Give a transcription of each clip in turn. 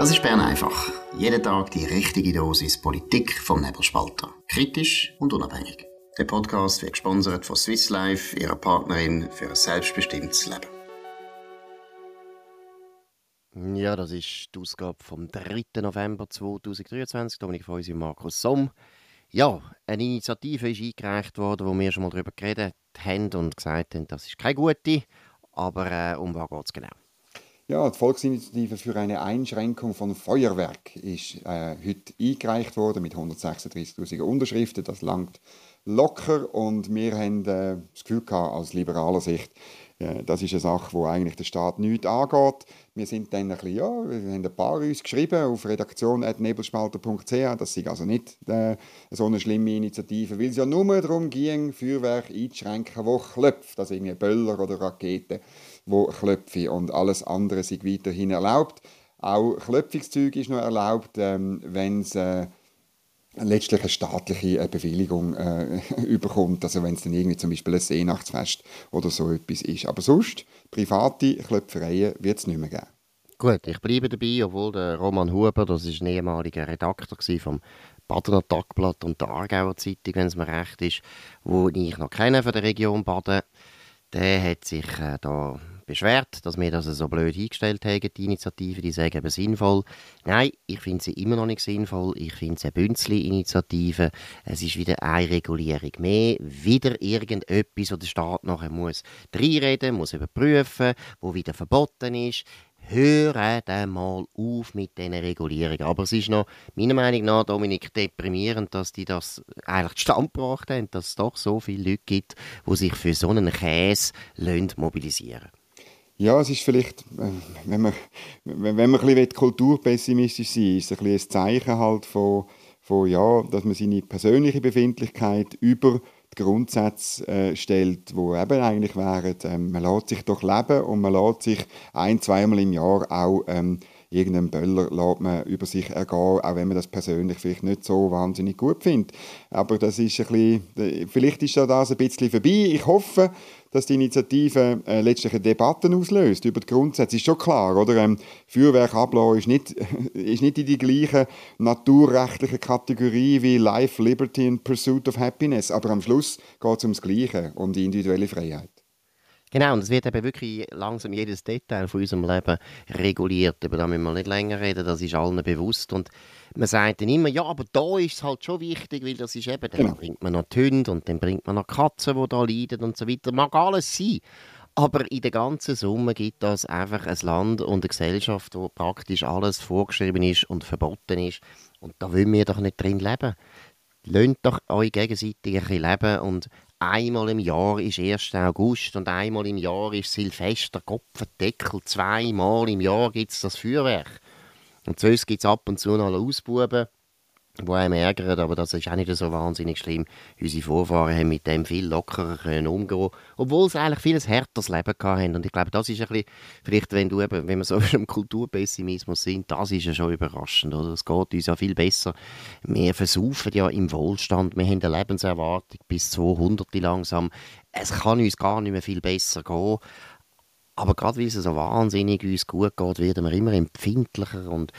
Das ist Bern einfach. Jeden Tag die richtige Dosis Politik vom Nebelspalter. Kritisch und unabhängig. Der Podcast wird gesponsert von Swiss Life, ihrer Partnerin für ein selbstbestimmtes Leben. Ja, das ist die Ausgabe vom 3. November 2023. Dominik Feusi und Markus Somm. Ja, eine Initiative ist eingereicht worden, wo wir schon mal darüber geredet haben und gesagt haben, das ist keine gute. Aber äh, um was geht es genau? Ja, die Volksinitiative für eine Einschränkung von Feuerwerk ist äh, heute eingereicht worden mit 136.000 Unterschriften. Das langt locker und wir haben äh, das Gefühl gehabt, aus liberaler Sicht, das ist eine Sache, wo eigentlich der Staat nichts angeht. Wir sind dann ein bisschen, ja, wir haben ein paar uns geschrieben auf redaktion.nebelspalter.ch. Das ist also nicht äh, so eine schlimme Initiative, weil es ja nur darum ging, Feuerwerk einzuschränken, wo klopft, also irgendwie Böller oder Raketen wo klopfen und alles andere sind weiterhin erlaubt. Auch Klöpfungszeug ist noch erlaubt, ähm, wenn es äh, letztlich eine staatliche äh, Bewilligung äh, überkommt, also wenn es dann irgendwie zum Beispiel ein Seenachtsfest oder so etwas ist. Aber sonst, private Klöpfereien wird es nicht mehr geben. Gut, ich bleibe dabei, obwohl der Roman Huber, das ist ein ehemaliger Redakteur vom Badener Tagblatt und der Aargauer Zeitung, wenn es mir recht ist, wo ich noch kenne von der Region Baden, der hat sich äh, da beschwert, dass wir das so blöd eingestellt haben, die Initiative. Die sagen eben sinnvoll. Nein, ich finde sie immer noch nicht sinnvoll. Ich finde es eine Bünzli-Initiative. Es ist wieder eine Regulierung mehr. Wieder irgendetwas, wo der Staat nachher muss reinreden muss, überprüfen, wo wieder verboten ist. Hören mal auf mit diesen Regulierungen. Aber es ist noch, meiner Meinung nach, Dominik, deprimierend, dass die das eigentlich zustande gebracht haben, dass es doch so viele Leute gibt, die sich für so einen Käse mobilisieren lassen. Ja, es ist vielleicht, äh, wenn man, wenn man ein bisschen kulturpessimistisch sein will, ist es ein, ein Zeichen halt von, von, ja, dass man seine persönliche Befindlichkeit über die Grundsätze äh, stellt, wo eben eigentlich wären, ähm, man lässt sich doch leben und man lässt sich ein-, zweimal im Jahr auch ähm, irgendeinen Böller lässt man über sich ergehen, auch wenn man das persönlich vielleicht nicht so wahnsinnig gut findet. Aber das ist ein bisschen, vielleicht ist das ein bisschen vorbei. Ich hoffe, dass die Initiative äh, letztlich Debatte auslöst über die Grundsätze. Ist schon klar, oder? Ähm, Feuerwerk ist nicht, ist nicht in die gleiche naturrechtliche Kategorie wie Life, Liberty and Pursuit of Happiness. Aber am Schluss geht es ums Gleiche, um die individuelle Freiheit. Genau, und es wird eben wirklich langsam jedes Detail von unserem Leben reguliert. Über das müssen wir nicht länger reden, das ist allen bewusst. Und man sagt dann immer, ja, aber da ist es halt schon wichtig, weil das ist eben, dann genau. bringt man noch die Hunde und dann bringt man noch Katzen, die da leiden und so weiter. Mag alles sein. Aber in der ganzen Summe gibt das einfach ein Land und eine Gesellschaft, wo praktisch alles vorgeschrieben ist und verboten ist. Und da wollen wir doch nicht drin leben. Lönt doch euch gegenseitig ein bisschen leben und einmal im Jahr ist 1. August und einmal im Jahr ist Silvester, Kopfendeckel, zweimal im Jahr gibt es das Feuerwerk. Und sonst gibt es ab und zu noch Ausbuben wo einem ärgert, aber das ist auch nicht so wahnsinnig schlimm. Unsere Vorfahren haben mit dem viel lockerer können umgehen obwohl sie eigentlich vieles härteres Leben hatten. Und ich glaube, das ist ein bisschen, vielleicht wenn du eben, wenn wir so im Kulturpessimismus sind, das ist ja schon überraschend, oder? Es geht uns ja viel besser. Wir versaufen ja im Wohlstand, wir haben eine Lebenserwartung bis 200 langsam. Es kann uns gar nicht mehr viel besser gehen. Aber gerade weil es so wahnsinnig uns gut geht, werden wir immer empfindlicher und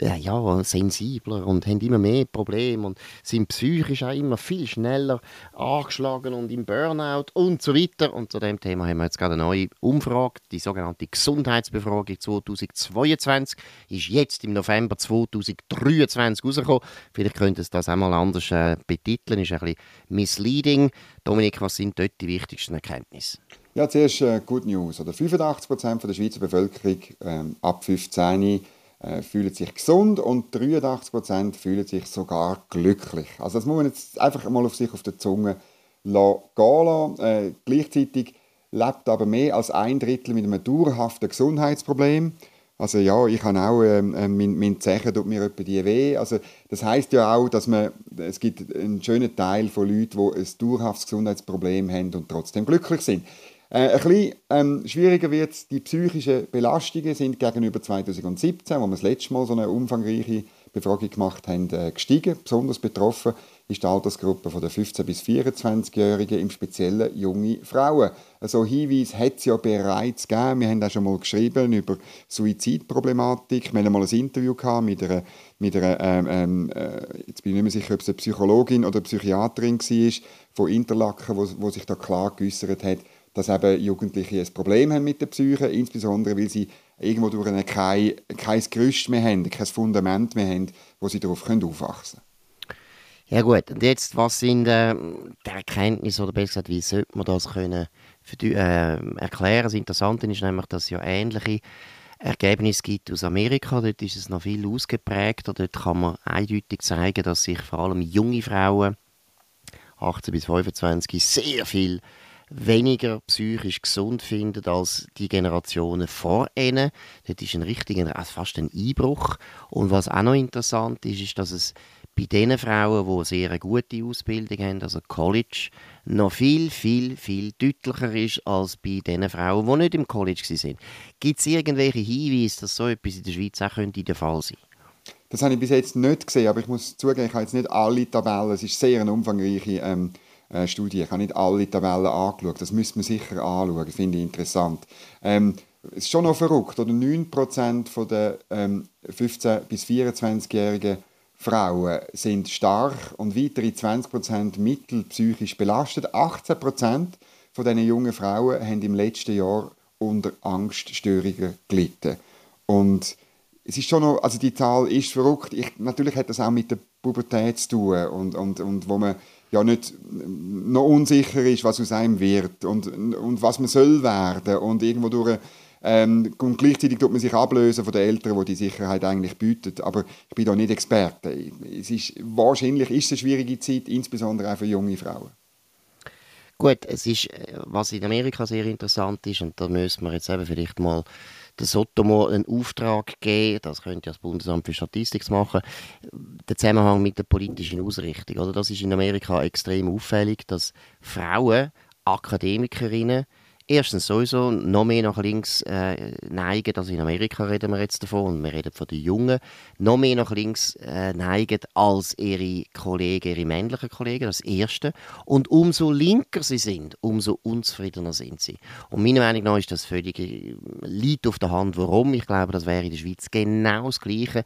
äh, ja, sensibler und haben immer mehr Probleme und sind psychisch auch immer viel schneller angeschlagen und im Burnout und so weiter. Und zu dem Thema haben wir jetzt gerade eine neue Umfrage, die sogenannte Gesundheitsbefragung 2022, ist jetzt im November 2023 rausgekommen. Vielleicht könnt ihr das auch mal anders äh, betiteln, ist ein bisschen misleading. Dominik, was sind dort die wichtigsten Erkenntnisse? Ja, zuerst äh, Good News. Oder 85 Prozent der Schweizer Bevölkerung ähm, ab 15 äh, fühlen sich gesund und 83 Prozent fühlen sich sogar glücklich. Also das muss man jetzt einfach mal auf sich auf der Zunge gehen lassen. Äh, gleichzeitig lebt aber mehr als ein Drittel mit einem dauerhaften Gesundheitsproblem. Also ja, ich habe auch, ähm, äh, mein, mein Zechen tut mir etwa die weh. Also das heißt ja auch, dass man, es gibt einen schönen Teil von Leuten, die ein dauerhaftes Gesundheitsproblem haben und trotzdem glücklich sind. Äh, ein bisschen ähm, schwieriger wird die psychischen Belastungen sind gegenüber 2017, wo wir das letzte Mal so eine umfangreiche Befragung gemacht haben, äh, gestiegen. Besonders betroffen ist die Altersgruppe von der 15- bis 24-Jährigen, im Speziellen junge Frauen. Also Hinweise hat es ja bereits gegeben. Wir haben auch schon mal geschrieben über Suizidproblematik. Wir hatten mal ein Interview gehabt mit einer, mit einer ähm, ähm äh, jetzt bin ich nicht mehr sicher, ob es eine Psychologin oder Psychiaterin war, von Interlaken, wo, wo sich da klar geäußert hat, dass eben Jugendliche ein Problem haben mit der Psyche, insbesondere weil sie irgendwo durch eine, kein, kein Gerüst mehr haben, kein Fundament mehr haben, wo sie darauf aufwachsen können. Ja gut, und jetzt, was sind äh, die Erkenntnisse, oder besser gesagt, wie sollte man das können für, äh, erklären? Das Interessante ist nämlich, dass es ja ähnliche Ergebnisse gibt aus Amerika. Dort ist es noch viel ausgeprägter. Dort kann man eindeutig zeigen, dass sich vor allem junge Frauen, 18 bis 25, sehr viel weniger psychisch gesund finden als die Generationen vor ihnen. Das ist ein richtiger, also fast ein Einbruch. Und was auch noch interessant ist, ist, dass es bei den Frauen, die sehr eine gute Ausbildung haben, also College, noch viel, viel, viel deutlicher ist als bei den Frauen, die nicht im College sind. Gibt es irgendwelche Hinweise, dass so etwas in der Schweiz auch könnte der Fall sein Das habe ich bis jetzt nicht gesehen, aber ich muss zugeben, ich habe jetzt nicht alle Tabellen, es ist sehr eine umfangreiche ähm, äh. Ich habe nicht alle Tabellen angeschaut. Das müsste man sicher anschauen, das finde ich interessant. Ähm, es ist schon noch verrückt, oder 9% der ähm, 15- bis 24-jährigen Frauen sind stark und weitere 20% mittelpsychisch belastet. 18% von diesen jungen Frauen haben im letzten Jahr unter Angststörungen gelitten. Und es ist schon noch, also die Zahl ist verrückt. Ich, natürlich hat das auch mit der Pubertät zu tun und, und, und wo man ja nicht noch unsicher ist, was aus einem wird und, und was man soll werden und irgendwo durch ähm, und gleichzeitig tut man sich ablösen von den Eltern, die die Sicherheit eigentlich bieten. Aber ich bin da nicht Experte. Es ist, wahrscheinlich ist es eine schwierige Zeit, insbesondere auch für junge Frauen. Gut, es ist, äh, was in Amerika sehr interessant ist, und da müssen wir jetzt eben vielleicht mal der Sotomo einen Auftrag geben, das könnte ja das Bundesamt für Statistik machen, der Zusammenhang mit der politischen Ausrichtung. Oder? Das ist in Amerika extrem auffällig, dass Frauen, Akademikerinnen, erstens sowieso noch mehr nach links äh, neigen, also in Amerika reden wir jetzt davon, und wir reden von den Jungen, noch mehr nach links äh, neigen als ihre Kollegen, ihre männlichen Kollegen, das Erste. Und umso linker sie sind, umso unzufriedener sind sie. Und meiner Meinung nach ist das völlig äh, liegt auf der Hand. Warum? Ich glaube, das wäre in der Schweiz genau das Gleiche.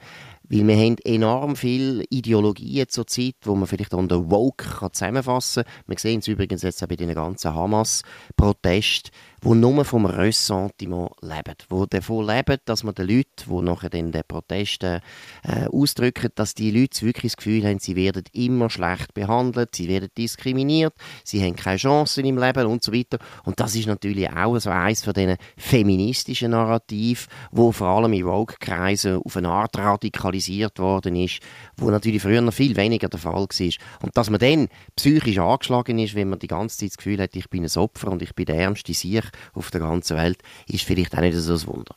Weil wir haben enorm viele Ideologien zurzeit, wo man vielleicht unter Woke zusammenfassen kann. Wir sehen es übrigens jetzt auch bei den ganzen Hamas-Protesten die nur vom Ressentiment leben, die davon leben, dass man den Leuten, die nachher den Protesten äh, ausdrücken, dass die Leute wirklich das Gefühl haben, sie werden immer schlecht behandelt, sie werden diskriminiert, sie haben keine Chancen im Leben und so weiter. Und das ist natürlich auch so eines von diesen feministischen Narrativ, wo vor allem in Vogue-Kreisen auf eine Art radikalisiert worden ist, wo natürlich früher noch viel weniger der Fall war. Und dass man dann psychisch angeschlagen ist, wenn man die ganze Zeit das Gefühl hat, ich bin ein Opfer und ich bin der ärmste Sieg auf der ganzen Welt, ist vielleicht auch nicht so ein Wunder.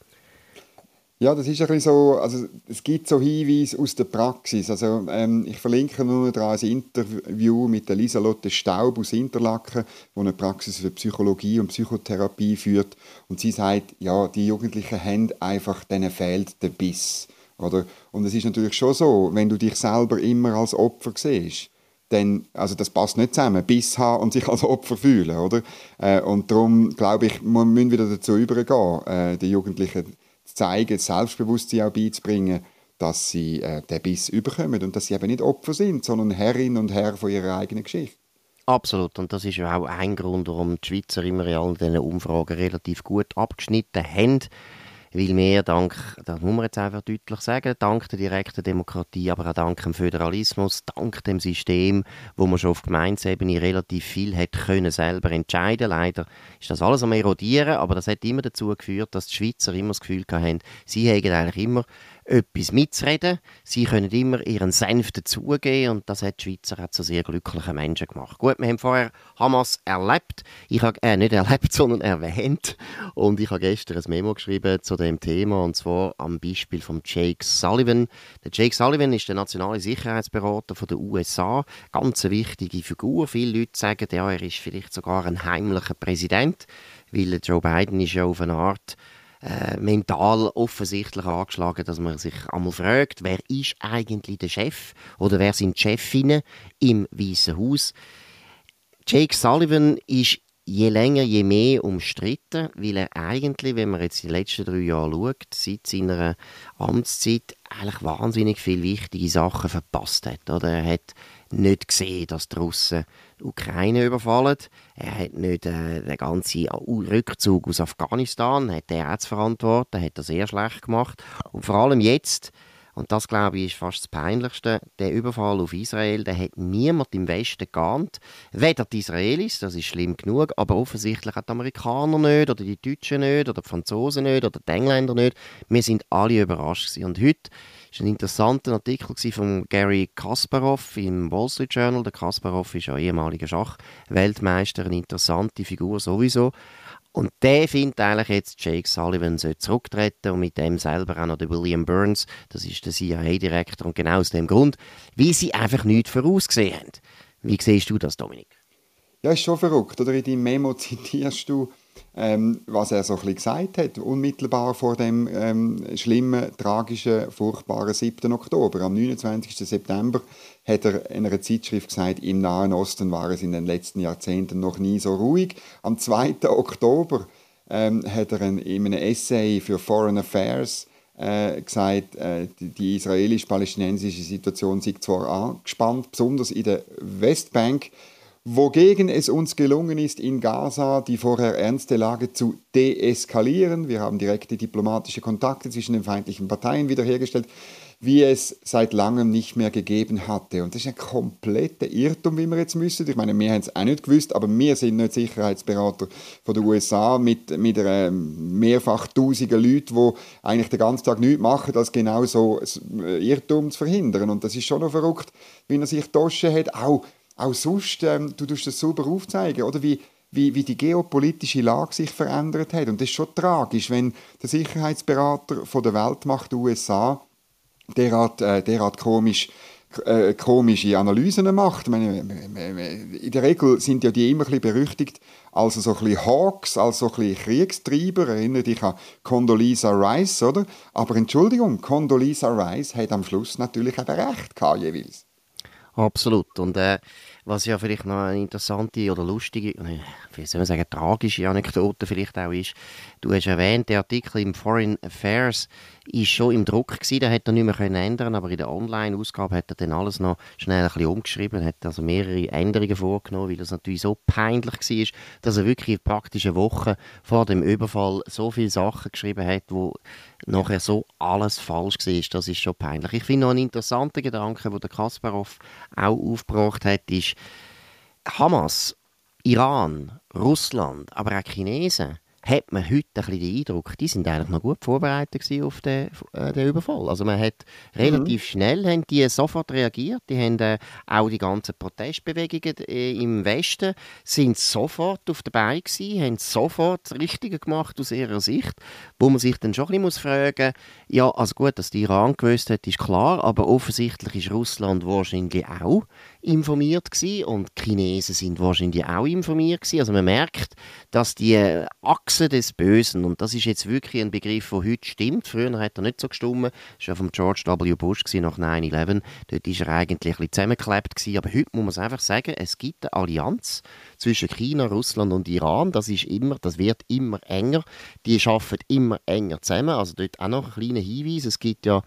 Ja, das ist ein bisschen so, also es gibt so Hinweise aus der Praxis. Also ähm, ich verlinke nur da ein Interview mit der Lieselotte Staub aus Interlaken, die eine Praxis für Psychologie und Psychotherapie führt. Und sie sagt, ja, die Jugendlichen haben einfach, denen fehlt der Biss. Oder? Und es ist natürlich schon so, wenn du dich selber immer als Opfer siehst, dann, also das passt nicht zusammen, Biss haben und sich als Opfer fühlen, oder? Äh, und darum, glaube ich, wir müssen wieder dazu übergehen, äh, den Jugendlichen zu zeigen, das Selbstbewusstsein auch beizubringen, dass sie äh, den Biss überkommen und dass sie eben nicht Opfer sind, sondern Herrin und Herr von ihrer eigenen Geschichte. Absolut. Und das ist ja auch ein Grund, warum die Schweizer immer in all diesen Umfragen relativ gut abgeschnitten haben weil wir dank, das muss man jetzt einfach deutlich sagen, dank der direkten Demokratie, aber auch dank dem Föderalismus, dank dem System, wo man schon auf Gemeinsebene relativ viel hat können selber entscheiden. Leider ist das alles am erodieren, aber das hat immer dazu geführt, dass die Schweizer immer das Gefühl hatten, sie haben eigentlich immer etwas mitzureden. Sie können immer ihren Senf dazugeben und das hat die Schweizer zu sehr glücklichen Menschen gemacht. Gut, wir haben vorher Hamas erlebt. Ich habe äh, nicht erlebt, sondern erwähnt. Und ich habe gestern ein Memo geschrieben zu dem Thema und zwar am Beispiel von Jake Sullivan. Der Jake Sullivan ist der nationale Sicherheitsberater von den USA. Ganz eine wichtige Figur. Viele Leute sagen, ja, er ist vielleicht sogar ein heimlicher Präsident, weil Joe Biden ist ja auf eine Art äh, mental offensichtlich angeschlagen, dass man sich einmal fragt, wer ist eigentlich der Chef oder wer sind die Chefinnen im Weißen Haus. Jake Sullivan ist je länger, je mehr umstritten, weil er eigentlich, wenn man jetzt die letzten drei Jahre schaut, seit seiner Amtszeit eigentlich wahnsinnig viele wichtige Sachen verpasst hat. Oder? Er hat nicht gesehen, dass die Russen die Ukraine überfallen. Er hat nicht äh, den ganzen Rückzug aus Afghanistan, hat er auch zu verantworten, hat das sehr schlecht gemacht. Und vor allem jetzt und das, glaube ich, ist fast das Peinlichste. Der Überfall auf Israel, der hat niemand im Westen geahnt. Weder die Israelis, das ist schlimm genug, aber offensichtlich auch die Amerikaner nicht, oder die Deutschen nicht, oder die Franzosen nicht, oder die Engländer nicht. Wir sind alle überrascht. Gewesen. Und heute war ein interessanter Artikel von Gary Kasparov im Wall Street Journal. Der Kasparov ist ja ehemaliger Schachweltmeister, eine interessante Figur sowieso. Und der findet eigentlich jetzt, Jake Sullivan soll zurücktreten und mit dem selber auch noch der William Burns, das ist der CIA-Direktor, und genau aus dem Grund, weil sie einfach nichts vorausgesehen haben. Wie siehst du das, Dominik? Ja, ist schon verrückt. Oder in deinem Memo zitierst du ähm, was er so ein bisschen gesagt hat, unmittelbar vor dem ähm, schlimmen, tragischen, furchtbaren 7. Oktober. Am 29. September hat er in einer Zeitschrift gesagt, im Nahen Osten war es in den letzten Jahrzehnten noch nie so ruhig. Am 2. Oktober ähm, hat er in einem Essay für Foreign Affairs äh, gesagt, äh, die, die israelisch-palästinensische Situation sei zwar angespannt, besonders in der Westbank, wogegen es uns gelungen ist, in Gaza die vorher ernste Lage zu deeskalieren. Wir haben direkte diplomatische Kontakte zwischen den feindlichen Parteien wiederhergestellt, wie es seit langem nicht mehr gegeben hatte. Und das ist ein kompletter Irrtum, wie wir jetzt müssen. Ich meine, wir haben es auch nicht gewusst, aber wir sind nicht Sicherheitsberater von den USA mit, mit einer mehrfach tausigen Leuten, die eigentlich den ganzen Tag nichts machen, als genau so Irrtum zu verhindern. Und das ist schon noch verrückt, wie er sich Tosche hat, auch auch sonst, ähm, du tust das super aufzeigen, oder wie, wie, wie die geopolitische Lage sich verändert hat. Und das ist schon tragisch, wenn der Sicherheitsberater von der Weltmacht USA derart, äh, derart komisch äh, komische Analysen macht. Meine, in der Regel sind ja die immer ein bisschen berüchtigt als so ein bisschen Hawks, als so ein bisschen Kriegstreiber. Erinnere dich an Condoleezza Rice, oder? Aber Entschuldigung, Condoleezza Rice hat am Schluss natürlich eben recht gehabt, jeweils. Absolut. Und äh, was ja vielleicht noch eine interessante oder lustige, wie soll man sagen, tragische Anekdote vielleicht auch ist, du hast erwähnt, der Artikel im Foreign Affairs ist schon im Druck gewesen, den hätte er nicht mehr können ändern aber in der Online-Ausgabe hat er dann alles noch schnell ein bisschen umgeschrieben, hat also mehrere Änderungen vorgenommen, weil das natürlich so peinlich war, dass er wirklich praktisch eine Woche vor dem Überfall so viele Sachen geschrieben hat, wo nachher so alles falsch war. Das ist schon peinlich. Ich finde noch einen interessanten Gedanke, den Kasparov auch aufgebracht hat, ist, Hamas, Iran, Russland, aber auch Chinesen hat man heute ein bisschen den Eindruck, die sind eigentlich noch gut vorbereitet auf den, äh, den Überfall. Also man hat relativ mhm. schnell haben die sofort reagiert, die haben äh, auch die ganzen Protestbewegungen äh, im Westen sind sofort auf der Beine gewesen, haben sofort das Richtige gemacht aus ihrer Sicht, wo man sich dann schon ein bisschen fragen muss ja, also gut, dass die Iran gewusst hat, ist klar, aber offensichtlich ist Russland wahrscheinlich auch informiert gewesen und die Chinesen sind wahrscheinlich auch informiert gewesen. Also man merkt, dass die Achse des Bösen, und das ist jetzt wirklich ein Begriff, der heute stimmt, früher hat er nicht so gestimmt, das war ja von George W. Bush nach 9-11, dort war er eigentlich ein zusammengeklebt gewesen. aber heute muss man es einfach sagen, es gibt eine Allianz zwischen China, Russland und Iran, das ist immer, das wird immer enger, die arbeiten immer enger zusammen, also dort auch noch ein kleiner Hinweis, es gibt ja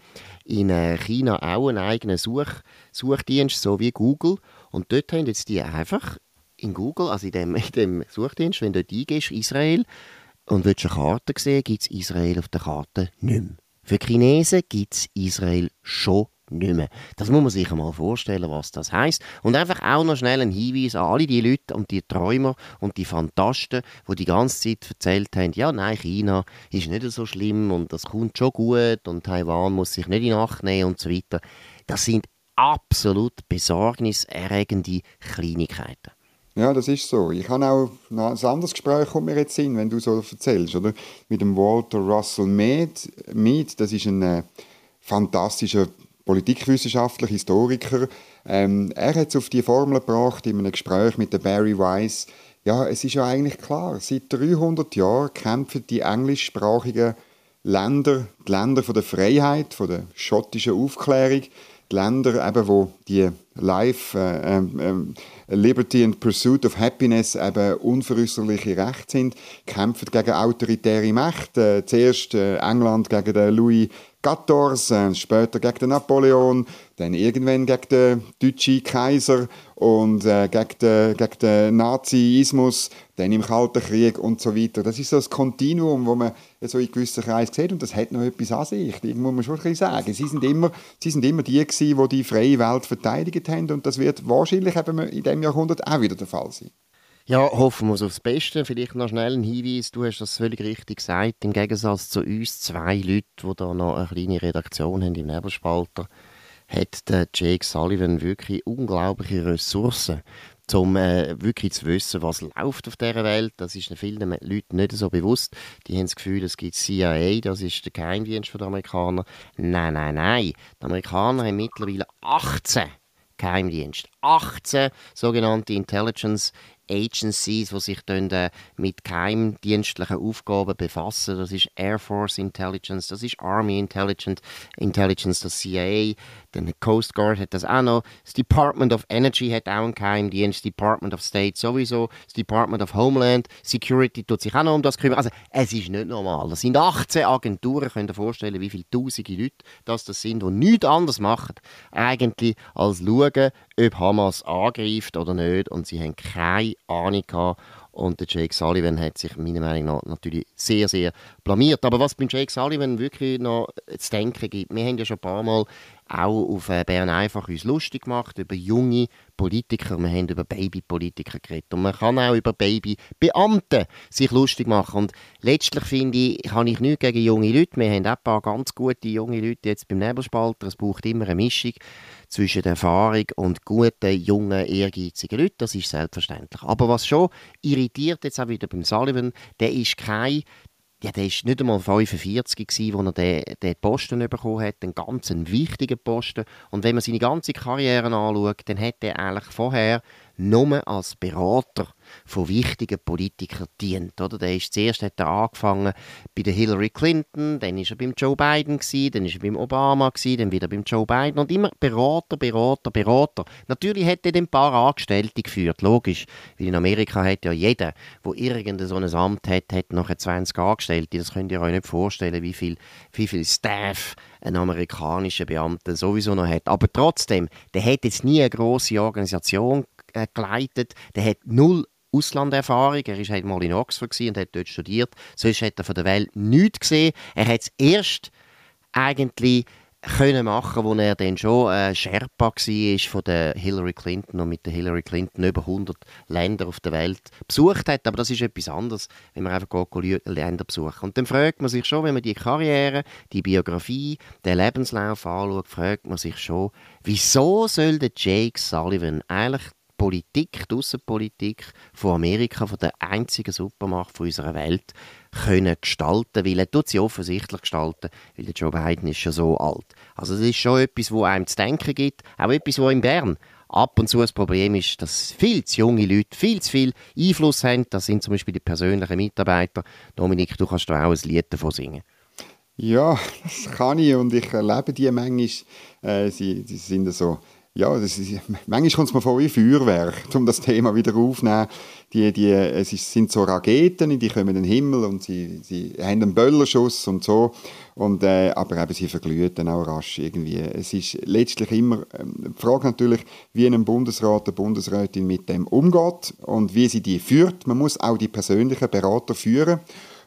in äh, China auch einen eigenen Such Suchdienst, so wie Google. Und dort haben jetzt die einfach in Google, also in dem, in dem Suchdienst, wenn du dort eingehst, Israel, und willst eine Karte sehen, gibt es Israel auf der Karte nicht mehr. Für Chinesen gibt es Israel schon nicht mehr. Das muss man sich einmal vorstellen, was das heißt. Und einfach auch noch schnell ein Hinweis an alle die Leute und die Träumer und die Fantasten, die die ganze Zeit erzählt haben, ja, nein, China ist nicht so schlimm und das kommt schon gut und Taiwan muss sich nicht in Acht nehmen und so weiter. Das sind absolut besorgniserregende Kleinigkeiten. Ja, das ist so. Ich habe auch ein anderes Gespräch kommt mir jetzt hin, wenn du so erzählst, oder? Mit dem Walter Russell Mead. Mead das ist ein äh, fantastischer Politikwissenschaftler, Historiker. Ähm, er hat es auf die Formel gebracht in einem Gespräch mit der Barry Weiss, Ja, es ist ja eigentlich klar. Seit 300 Jahren kämpfen die englischsprachigen Länder, die Länder von der Freiheit, von der schottischen Aufklärung, die Länder, eben, wo die Life, äh, äh, Liberty and Pursuit of Happiness eben unveräußerliche Rechte sind, kämpfen gegen autoritäre Mächte. Äh, zuerst äh, England gegen den Louis XIV, äh, später gegen den Napoleon, dann irgendwann gegen den deutschen Kaiser und äh, gegen, den, gegen den Nazismus, dann im Kalten Krieg und so weiter. Das ist so das Kontinuum, wo man so in gewissen Kreisen sieht und das hat noch etwas an sich, das muss man schon ein sagen. Sie sind immer, sie sind immer die gewesen, die die freie Welt verteidigt haben und das wird wahrscheinlich eben in diesem Jahrhundert auch wieder der Fall sein. Ja, hoffen wir aufs Beste. Vielleicht noch schnell ein Hinweis. Du hast das völlig richtig gesagt. Im Gegensatz zu uns zwei Leuten, die da noch eine kleine Redaktion haben im Nebelspalter, hat der Jake Sullivan wirklich unglaubliche Ressourcen, um äh, wirklich zu wissen, was läuft auf dieser Welt. Das ist vielen Leuten nicht so bewusst. Die haben das Gefühl, es gibt CIA, das ist der Geheimdienst der Amerikaner. Nein, nein, nein. Die Amerikaner haben mittlerweile 18 Geheimdienste. 18 sogenannte Intelligence Agencies, die sich dann, äh, mit geheimdienstlichen Aufgaben befassen. Das ist Air Force Intelligence, das ist Army Intelligence, Intelligence, das CIA, dann die Coast Guard hat das auch noch. Das Department of Energy hat auch einen Geheimdienst, das Department of State sowieso, das Department of Homeland Security tut sich auch noch um das kümmern. Also es ist nicht normal. Das sind 18 Agenturen, könnt ihr vorstellen, wie viele tausende Leute das, das sind, die nichts anderes machen, eigentlich als schauen, ob Hamas angreift oder nicht und sie haben keine Ahnung gehabt, und der Jake Sullivan hat sich meiner Meinung nach natürlich sehr, sehr blamiert. Aber was beim Jake Sullivan wirklich noch zu denken gibt, wir haben ja schon ein paar Mal auch auf äh, Bern einfach uns lustig gemacht über junge Politiker. Wir haben über Babypolitiker geredet. Und man kann auch über Babybeamte sich lustig machen. Und letztlich finde ich, kann ich nichts gegen junge Leute. Wir haben auch ein paar ganz gute junge Leute jetzt beim Nebelspalter. Es braucht immer eine Mischung zwischen Erfahrung und guten, jungen, ehrgeizigen Leuten. Das ist selbstverständlich. Aber was schon irritiert jetzt auch wieder beim Sullivan, der ist kein ja, der war nicht einmal 45, gewesen, als er den, Posten bekommen hat, einen ganz wichtigen Posten. Und wenn man seine ganze Karriere anschaut, dann hat er eigentlich vorher nur als Berater von wichtigen Politikern dient. Oder? Der ist, zuerst hat er angefangen bei der Hillary Clinton, dann ist er beim Joe Biden, gewesen, dann ist er beim Obama, gewesen, dann wieder beim Joe Biden und immer Berater, Berater, Berater. Natürlich hat er ein paar Angestellte geführt, logisch. Weil in Amerika hat ja jeder, der irgendein so ein Amt hat, hat nachher 20 Angestellte. Das könnt ihr euch nicht vorstellen, wie viel, wie viel Staff ein amerikanischer Beamter sowieso noch hat. Aber trotzdem, der hat jetzt nie eine große Organisation äh, geleitet. Der hat null Auslanderfahrung. Er war halt mal in Oxford und hat dort studiert. Sonst hat er von der Welt nichts gesehen. Er hat es erst eigentlich können machen, wo er dann schon äh, Sherpa war von der Hillary Clinton und mit der Hillary Clinton über 100 Länder auf der Welt besucht hat. Aber das ist etwas anderes, wenn man einfach Länder besucht. Und dann fragt man sich schon, wenn man die Karriere, die Biografie, den Lebenslauf anschaut, fragt man sich schon, wieso soll der Jake Sullivan eigentlich Politik, die Außenpolitik von Amerika, von der einzigen Supermacht von unserer Welt, können gestalten, weil er tut sie offensichtlich gestalten, weil der Joe Biden ist schon so alt. Also das ist schon etwas, wo einem zu denken gibt, auch etwas, wo in Bern ab und zu ein Problem ist, dass viel zu junge Leute viel zu viel Einfluss haben. Das sind zum Beispiel die persönlichen Mitarbeiter. Dominik, du kannst da auch ein Lied davon singen. Ja, das kann ich und ich erlebe die manchmal. Äh, sie, sie sind so ja, das ist, manchmal kommt es mir vor wie Feuerwerk, um das Thema wieder aufzunehmen. Die, die, es sind so Raketen, die kommen in den Himmel und sie, sie haben einen Böllerschuss und so. Und, äh, aber eben, sie verglühen dann auch rasch irgendwie. Es ist letztlich immer ähm, die Frage natürlich, wie ein Bundesrat, eine Bundesrätin mit dem umgeht und wie sie die führt. Man muss auch die persönlichen Berater führen.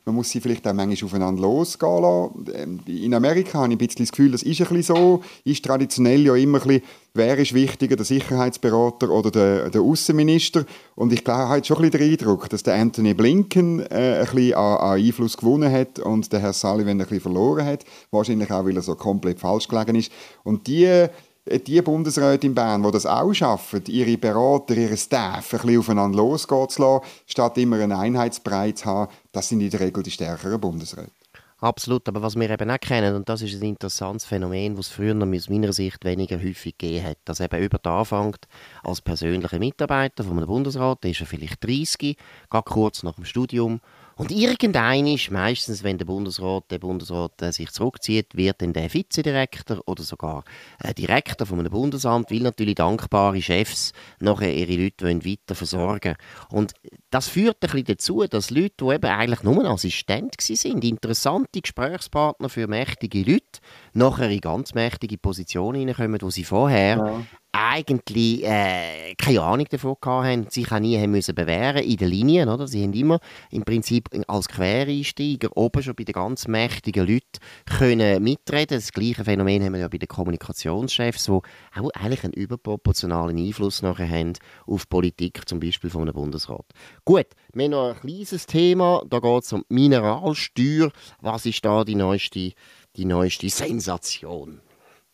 Man muss sie vielleicht auch manchmal aufeinander losgehen lassen. Ähm, in Amerika habe ich ein bisschen das Gefühl, das ist ein bisschen so. Ist traditionell ja immer ein bisschen, wer ist wichtiger, der Sicherheitsberater oder der, der Außenminister. Und ich glaube, ich habe schon ein bisschen den Eindruck, dass der Anthony Blinken äh, ein bisschen an, an, Einfluss gewonnen hat und der Herr Sullivan ein bisschen verloren hat. Wahrscheinlich auch, weil er so komplett falsch gelegen ist. Und die die Bundesräte in Bern, die das auch schaffen, ihre Berater, ihre Staff ein bisschen aufeinander losgehen zu lassen, statt immer einen Einheitsbrei zu haben, das sind in der Regel die stärkeren Bundesräte. Absolut, aber was wir eben auch kennen, und das ist ein interessantes Phänomen, was es früher aus meiner Sicht weniger häufig gegeben hat, dass eben über anfängt als persönlicher Mitarbeiter von einem Bundesrat, der ist er vielleicht 30, geht kurz nach dem Studium und irgendein ist, meistens, wenn der Bundesrat, der Bundesrat äh, sich zurückzieht, wird dann der Vizedirektor oder sogar äh, Direktor von einem Bundesamt, weil natürlich dankbare Chefs nachher ihre Leute wollen weiter versorgen Und das führt ein bisschen dazu, dass Leute, die eben eigentlich nur Assistent sind, interessante Gesprächspartner für mächtige Leute, nachher in ganz mächtige Positionen hineinkommen, wo sie vorher ja eigentlich äh, keine Ahnung davon hatten, sich auch nie haben müssen bewähren in den Linien. Oder? Sie haben immer im Prinzip als Quereinsteiger oben schon bei den ganz mächtigen Leuten können mitreden. Das gleiche Phänomen haben wir ja bei den Kommunikationschefs, die auch eigentlich einen überproportionalen Einfluss nachher haben auf die Politik, zum Beispiel von einem Bundesrat. Gut, wir haben noch ein kleines Thema, da geht es um Mineralsteuer. Was ist da die neueste, die neueste Sensation?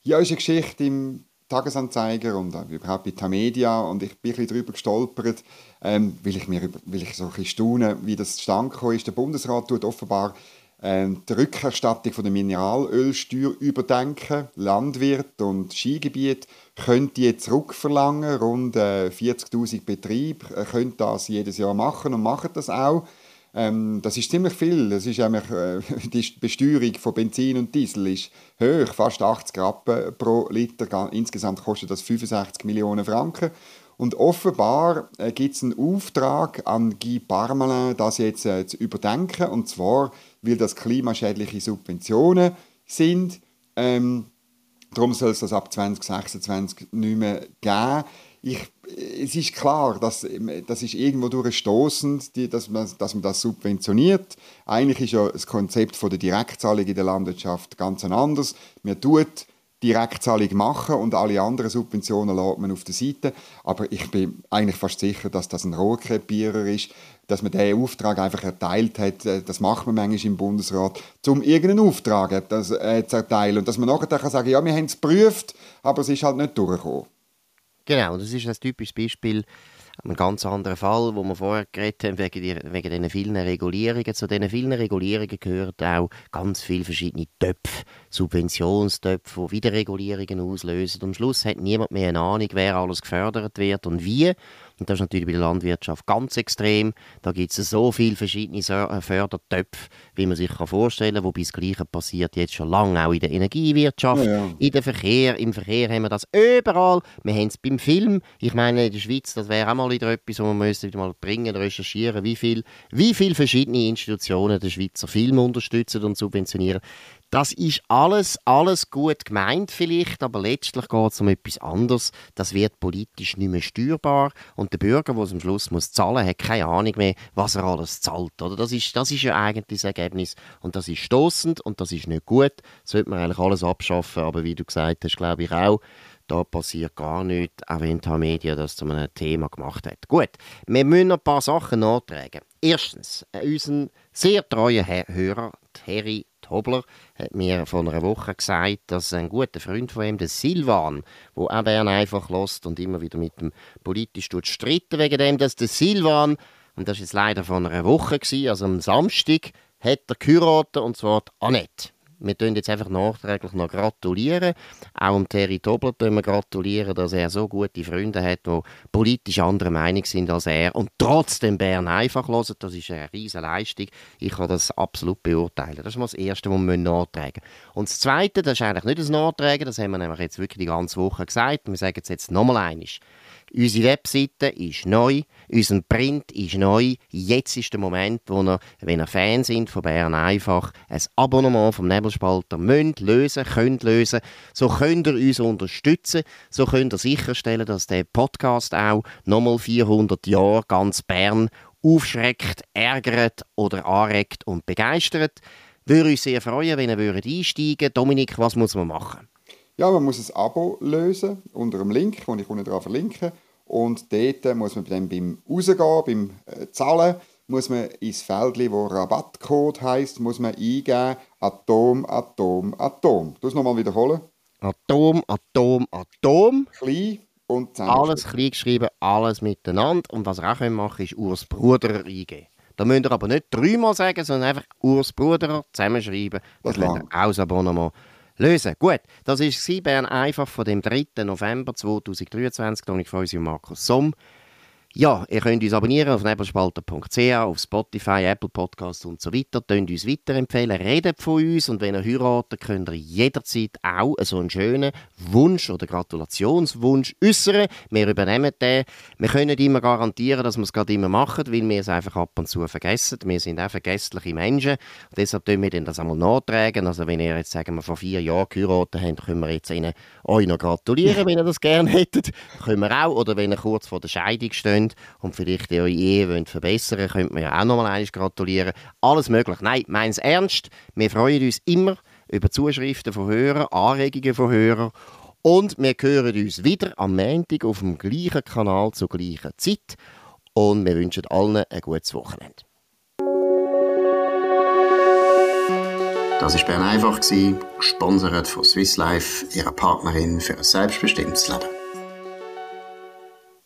Ja, eine Geschichte im Tagesanzeiger und überhaupt bei Tamedia und ich bin ein bisschen darüber gestolpert, ähm, weil, ich mir, weil ich so ein bisschen staune, wie das zustande gekommen ist. Der Bundesrat tut offenbar ähm, die Rückerstattung von der Mineralölsteuer überdenken. Landwirt und Skigebiet können die zurückverlangen. Rund äh, 40'000 Betriebe äh, können das jedes Jahr machen und machen das auch. Ähm, das ist ziemlich viel. Das ist nämlich, äh, die Besteuerung von Benzin und Diesel ist hoch, fast 80 Rappen pro Liter. Insgesamt kostet das 65 Millionen Franken. Und offenbar äh, gibt es einen Auftrag an Guy Parmelin, das jetzt äh, zu überdenken. Und zwar, weil das klimaschädliche Subventionen sind. Ähm, darum soll es das ab 2026 nicht mehr geben ich, es ist klar, dass, das ist irgendwo durchstoßend, dass man, dass man das subventioniert. Eigentlich ist ja das Konzept von der Direktzahlung in der Landwirtschaft ganz anders. Man tut Direktzahlung machen und alle anderen Subventionen lässt man auf der Seite. Aber ich bin eigentlich fast sicher, dass das ein Rohrkrepierer ist, dass man diesen Auftrag einfach erteilt hat. Das macht man manchmal im Bundesrat, um irgendeinen Auftrag äh, zu erteilen. Und dass man nachher kann sagen ja, wir haben es geprüft, aber es ist halt nicht durchgekommen. Genau, das ist ein typisches Beispiel, ein ganz anderer Fall, wo wir vorher geredet haben, wegen, die, wegen diesen vielen Regulierungen. Zu diesen vielen Regulierungen gehören auch ganz viele verschiedene Töpfe, Subventionstöpfe, die Wiederregulierungen auslösen. Am Schluss hat niemand mehr eine Ahnung, wer alles gefördert wird und wie. Und das ist natürlich bei der Landwirtschaft ganz extrem. Da gibt es so viele verschiedene äh, Fördertöpfe, wie man sich vorstellen kann. Wobei das Gleiche passiert jetzt schon lange auch in der Energiewirtschaft, ja, ja. in der Verkehr. Im Verkehr haben wir das überall. Wir haben es beim Film. Ich meine, in der Schweiz, das wäre auch mal wieder etwas, wo man wieder mal bringen, recherchieren, wie viele wie viel verschiedene Institutionen den Schweizer Film unterstützen und subventionieren. Das ist alles, alles gut gemeint vielleicht, aber letztlich geht es um etwas anderes. Das wird politisch nicht mehr steuerbar und der Bürger, der es am Schluss muss zahlen, hat keine Ahnung mehr, was er alles zahlt. Oder? Das, ist, das ist ja eigentlich das Ergebnis und das ist stoßend und das ist nicht gut. Sollte man eigentlich alles abschaffen, aber wie du gesagt hast, glaube ich auch, da passiert gar nichts, auch wenn die Media das zu einem Thema gemacht hat. Gut, wir müssen ein paar Sachen nachtragen. Erstens, äh, unseren sehr treuen Hörer, Harry Hobler hat mir vor einer Woche gesagt, dass ein guter Freund von ihm, der Silvan, wo auch Bern einfach lost und immer wieder mit dem politisch streiten wegen dem, dass der Silvan, und das ist leider vor einer Woche gewesen, also am Samstag, hat er geheiratet, und zwar Annette. Wir tun jetzt einfach nachträglich noch gratulieren. Auch dem Terry Tobler wir gratulieren, dass er so gute Freunde hat, die politisch anderer Meinung sind als er und trotzdem Bern einfach hören. Das ist eine riesige Leistung. Ich kann das absolut beurteilen. Das ist mal das Erste, was wir nachtragen Und das Zweite, das ist eigentlich nicht das Nachtragen, das haben wir nämlich jetzt wirklich die ganze Woche gesagt. Wir sagen es jetzt nochmal einmal. Unsere Webseite ist neu, unser Print ist neu. Jetzt ist der Moment, wo ihr, wenn ihr Fan sind von Bern einfach, ein Abonnement vom Nebelspalter müsst lösen, könnt lösen. So könnt ihr uns unterstützen. So könnt ihr sicherstellen, dass der Podcast auch nochmal 400 Jahre ganz Bern aufschreckt, ärgert oder anregt und begeistert. Würde uns sehr freuen, wenn ihr einsteigen würdet. Dominik, was muss man machen? Ja, man muss ein Abo lösen unter dem Link, den ich unten dran verlinke. Und dort muss man dann beim Rausgehen, beim äh, Zahlen, muss man ins Feld, wo Rabattcode heisst, muss man eingeben Atom, Atom, Atom. Du es nochmal wiederholen. Atom, Atom, Atom. Klein und zusammen. Alles klein geschrieben, alles miteinander. Und was ihr auch machen ist Urs Bruder eingeben. Da müsst ihr aber nicht dreimal sagen, sondern einfach Urs Bruder zusammenschreiben. Das Dann könnt ihr auch das Abonnement lösen. Gut, das war Bern einfach von dem 3. November 2023. Ich freue mich Markus Somm. Ja, ihr könnt uns abonnieren auf nebelspalter.ch, auf Spotify, Apple Podcasts und so weiter. Könnt uns weiterempfehlen, redet von uns und wenn ihr heiratet, könnt ihr jederzeit auch so einen schönen Wunsch oder Gratulationswunsch äußern. Wir übernehmen den. Wir können nicht immer garantieren, dass wir es gerade immer machen, weil wir es einfach ab und zu vergessen. Wir sind auch vergessliche Menschen und deshalb tun wir das einmal nachtragen. Also wenn ihr jetzt, sagen wir, vor vier Jahren geheiratet habt, können wir jetzt Ihnen euch noch gratulieren, wenn ihr das gerne hättet. Können wir auch. Oder wenn ihr kurz vor der Scheidung steht, wollt und vielleicht eure Ehe wollt verbessern wollt, könnt ihr ja auch nochmal einmal gratulieren. Alles möglich. Nein, meins ernst. Wir freuen uns immer über Zuschriften von Hörern, Anregungen von Hörern. Und wir hören uns wieder am Montag auf dem gleichen Kanal zur gleichen Zeit. Und wir wünschen allen ein gutes Wochenende. Das war Bern einfach, gesponsert von Swiss Life, ihrer Partnerin für ein selbstbestimmtes Leben.